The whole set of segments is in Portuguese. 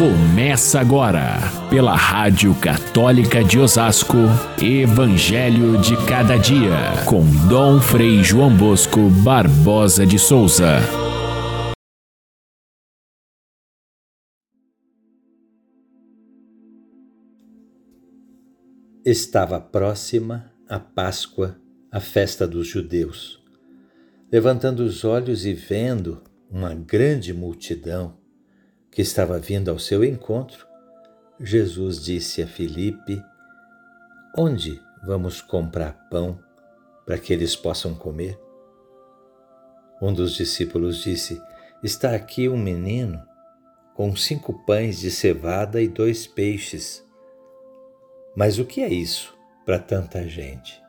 Começa agora, pela Rádio Católica de Osasco, Evangelho de Cada Dia, com Dom Frei João Bosco Barbosa de Souza. Estava próxima a Páscoa, a festa dos judeus. Levantando os olhos e vendo uma grande multidão, que estava vindo ao seu encontro, Jesus disse a Filipe: Onde vamos comprar pão para que eles possam comer? Um dos discípulos disse: Está aqui um menino com cinco pães de cevada e dois peixes. Mas o que é isso para tanta gente?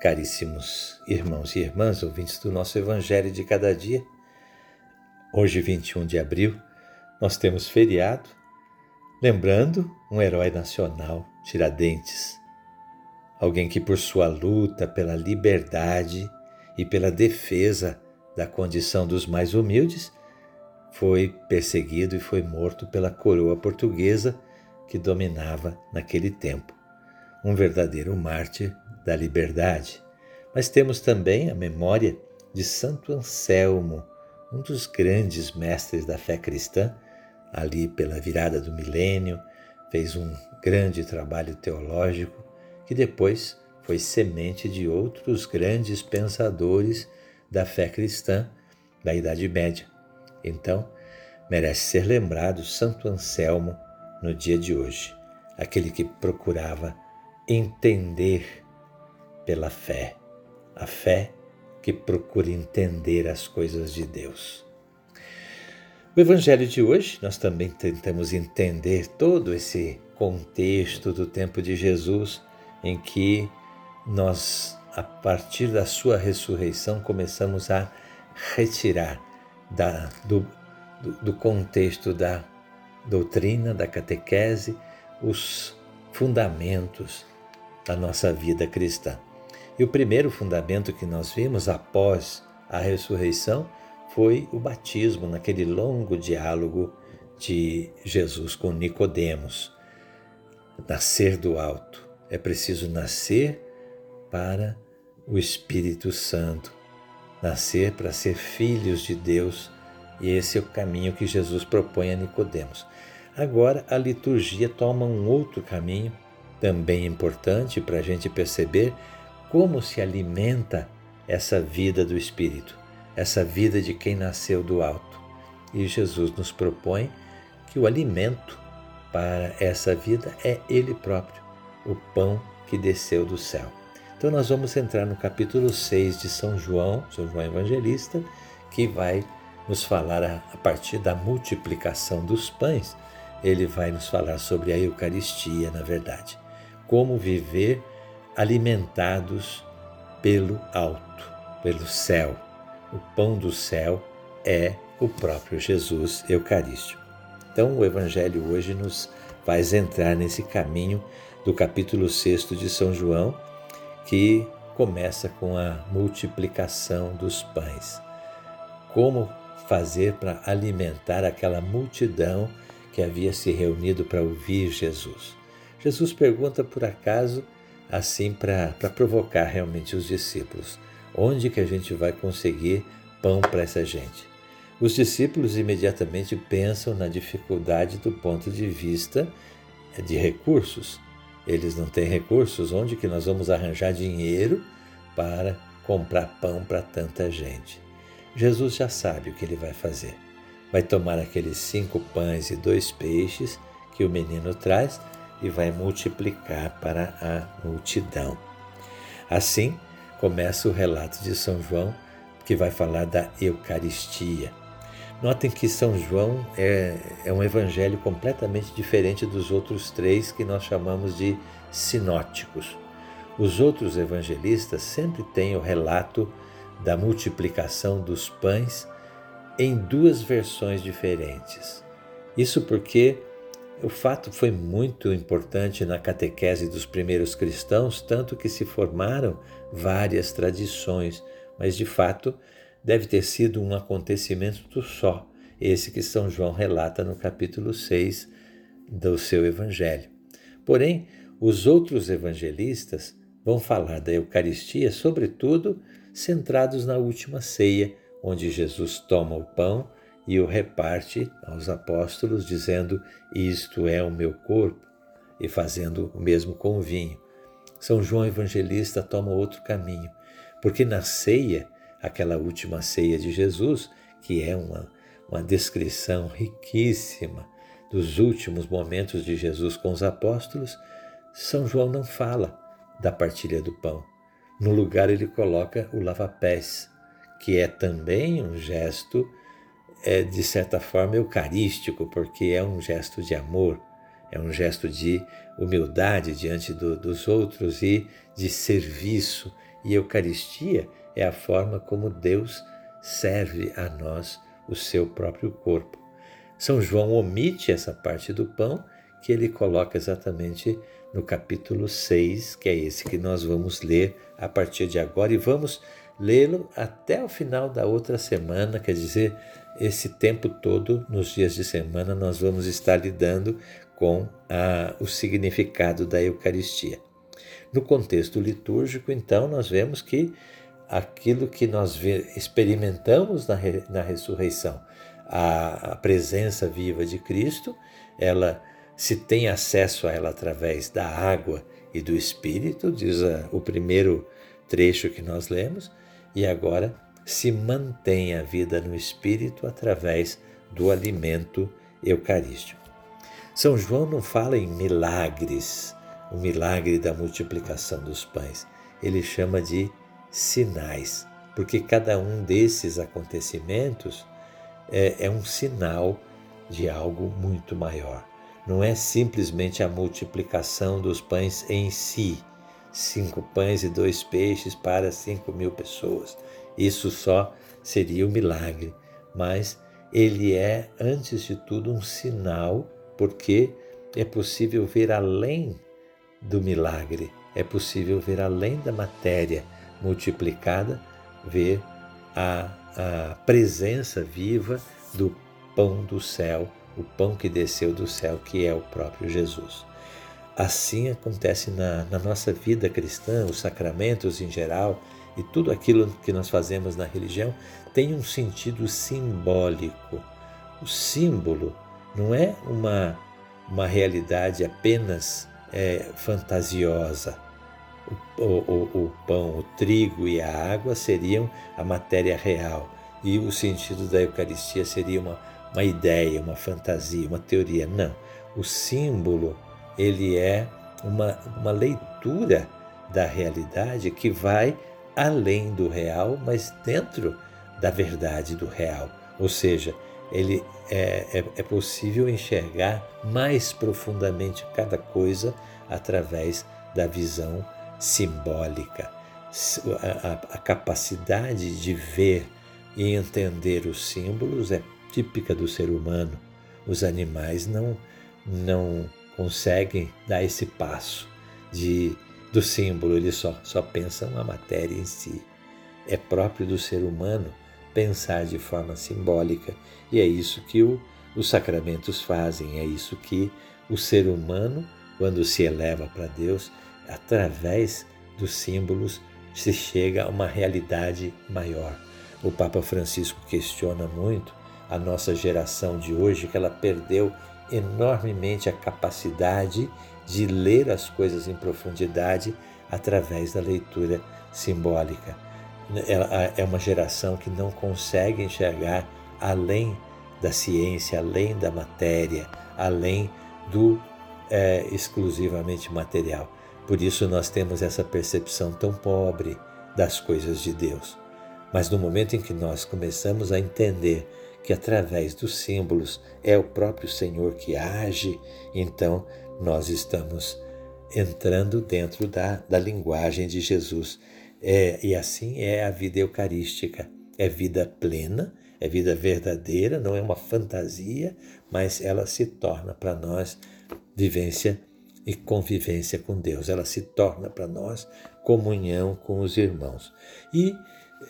Caríssimos irmãos e irmãs, ouvintes do nosso Evangelho de cada dia, hoje, 21 de abril, nós temos feriado, lembrando um herói nacional, Tiradentes, alguém que, por sua luta pela liberdade e pela defesa da condição dos mais humildes, foi perseguido e foi morto pela coroa portuguesa que dominava naquele tempo. Um verdadeiro mártir da liberdade. Mas temos também a memória de Santo Anselmo, um dos grandes mestres da fé cristã, ali pela virada do milênio, fez um grande trabalho teológico que depois foi semente de outros grandes pensadores da fé cristã da Idade Média. Então, merece ser lembrado Santo Anselmo no dia de hoje, aquele que procurava entender pela fé, a fé que procura entender as coisas de Deus. O Evangelho de hoje, nós também tentamos entender todo esse contexto do tempo de Jesus, em que nós, a partir da sua ressurreição, começamos a retirar da, do, do contexto da doutrina, da catequese, os fundamentos da nossa vida cristã. E o primeiro fundamento que nós vimos após a ressurreição foi o batismo, naquele longo diálogo de Jesus com Nicodemos. Nascer do alto. É preciso nascer para o Espírito Santo, nascer para ser filhos de Deus, e esse é o caminho que Jesus propõe a Nicodemos. Agora a liturgia toma um outro caminho, também importante para a gente perceber como se alimenta essa vida do Espírito essa vida de quem nasceu do alto. E Jesus nos propõe que o alimento para essa vida é Ele próprio, o pão que desceu do céu. Então, nós vamos entrar no capítulo 6 de São João, São João Evangelista, que vai nos falar a, partir da multiplicação dos pães. Ele vai nos falar sobre a Eucaristia, na verdade. Como viver alimentados pelo alto, pelo céu, o pão do céu é o próprio Jesus Eucarístico. Então, o Evangelho hoje nos faz entrar nesse caminho do capítulo 6 de São João, que começa com a multiplicação dos pães. Como fazer para alimentar aquela multidão que havia se reunido para ouvir Jesus? Jesus pergunta por acaso, assim para provocar realmente os discípulos: Onde que a gente vai conseguir pão para essa gente? Os discípulos imediatamente pensam na dificuldade do ponto de vista de recursos. Eles não têm recursos, onde que nós vamos arranjar dinheiro para comprar pão para tanta gente? Jesus já sabe o que ele vai fazer. Vai tomar aqueles cinco pães e dois peixes que o menino traz e vai multiplicar para a multidão. Assim, começa o relato de São João, que vai falar da Eucaristia. Notem que São João é, é um evangelho completamente diferente dos outros três que nós chamamos de sinóticos. Os outros evangelistas sempre têm o relato da multiplicação dos pães em duas versões diferentes. Isso porque o fato foi muito importante na catequese dos primeiros cristãos, tanto que se formaram várias tradições, mas de fato deve ter sido um acontecimento só esse que São João relata no capítulo 6 do seu evangelho. Porém, os outros evangelistas vão falar da Eucaristia, sobretudo centrados na última ceia, onde Jesus toma o pão e o reparte aos apóstolos, dizendo: Isto é o meu corpo, e fazendo o mesmo com o vinho. São João Evangelista toma outro caminho, porque na ceia, aquela última ceia de Jesus, que é uma, uma descrição riquíssima dos últimos momentos de Jesus com os apóstolos, São João não fala da partilha do pão. No lugar, ele coloca o lava-pés, que é também um gesto, é, de certa forma, eucarístico, porque é um gesto de amor, é um gesto de humildade diante do, dos outros e de serviço. E Eucaristia é a forma como Deus serve a nós o seu próprio corpo. São João omite essa parte do pão que ele coloca exatamente no capítulo 6, que é esse que nós vamos ler a partir de agora e vamos lê-lo até o final da outra semana, quer dizer, esse tempo todo, nos dias de semana, nós vamos estar lidando com a, o significado da Eucaristia. No contexto litúrgico, então, nós vemos que aquilo que nós experimentamos na, na ressurreição, a, a presença viva de Cristo, ela se tem acesso a ela através da água e do Espírito, diz a, o primeiro trecho que nós lemos, e agora se mantém a vida no Espírito através do alimento eucarístico. São João não fala em milagres, o milagre da multiplicação dos pães. Ele chama de sinais, porque cada um desses acontecimentos é, é um sinal de algo muito maior. Não é simplesmente a multiplicação dos pães em si, cinco pães e dois peixes para cinco mil pessoas. Isso só seria um milagre, mas ele é, antes de tudo, um sinal porque é possível ver além do milagre, é possível ver além da matéria multiplicada, ver a, a presença viva do pão do céu, o pão que desceu do céu, que é o próprio Jesus. Assim acontece na, na nossa vida cristã, os sacramentos em geral e tudo aquilo que nós fazemos na religião tem um sentido simbólico. O símbolo não é uma, uma realidade apenas é, fantasiosa. O, o, o, pão, o trigo e a água seriam a matéria real, e o sentido da Eucaristia seria uma, uma ideia, uma fantasia, uma teoria. Não. O símbolo ele é uma, uma leitura da realidade que vai além do real, mas dentro da verdade do real. Ou seja, ele é, é, é possível enxergar mais profundamente cada coisa através da visão simbólica. A, a, a, capacidade de ver e entender os símbolos é típica do ser humano. Os animais não, não conseguem dar esse passo de, do símbolo, eles só, só pensam a matéria em si. É próprio do ser humano pensar de forma simbólica. E é isso que o, os sacramentos fazem, é isso que o ser humano, quando se eleva para Deus, através dos símbolos, se chega a uma realidade maior. O Papa Francisco questiona muito a nossa geração de hoje, que ela perdeu enormemente a capacidade de ler as coisas em profundidade através da leitura simbólica é uma geração que não consegue enxergar além da ciência, além da matéria, além do é, exclusivamente material. Por isso nós temos essa percepção tão pobre das coisas de Deus. Mas no momento em que nós começamos a entender que através dos símbolos é o próprio Senhor que age, então nós estamos entrando dentro da, da linguagem de Jesus é, e assim é a vida eucarística. É vida plena, é vida verdadeira, não é uma fantasia, mas ela se torna para nós vivência e convivência com Deus. Ela se torna para nós comunhão com os irmãos. E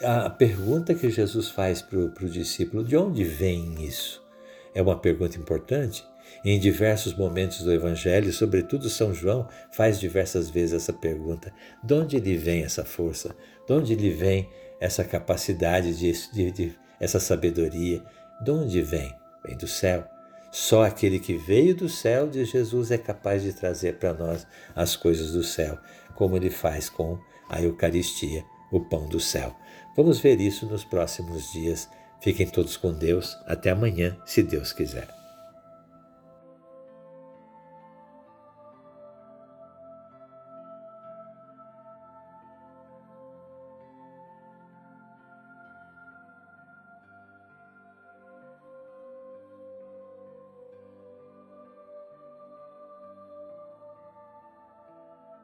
a pergunta que Jesus faz para o discípulo: de onde vem isso? É uma pergunta importante. Em diversos momentos do Evangelho, sobretudo São João, faz diversas vezes essa pergunta: de onde lhe vem essa força? De onde lhe vem essa capacidade, de, de, de essa sabedoria? De onde vem? Vem do céu. Só aquele que veio do céu de Jesus é capaz de trazer para nós as coisas do céu, como ele faz com a Eucaristia, o pão do céu. Vamos ver isso nos próximos dias. Fiquem todos com Deus. Até amanhã, se Deus quiser.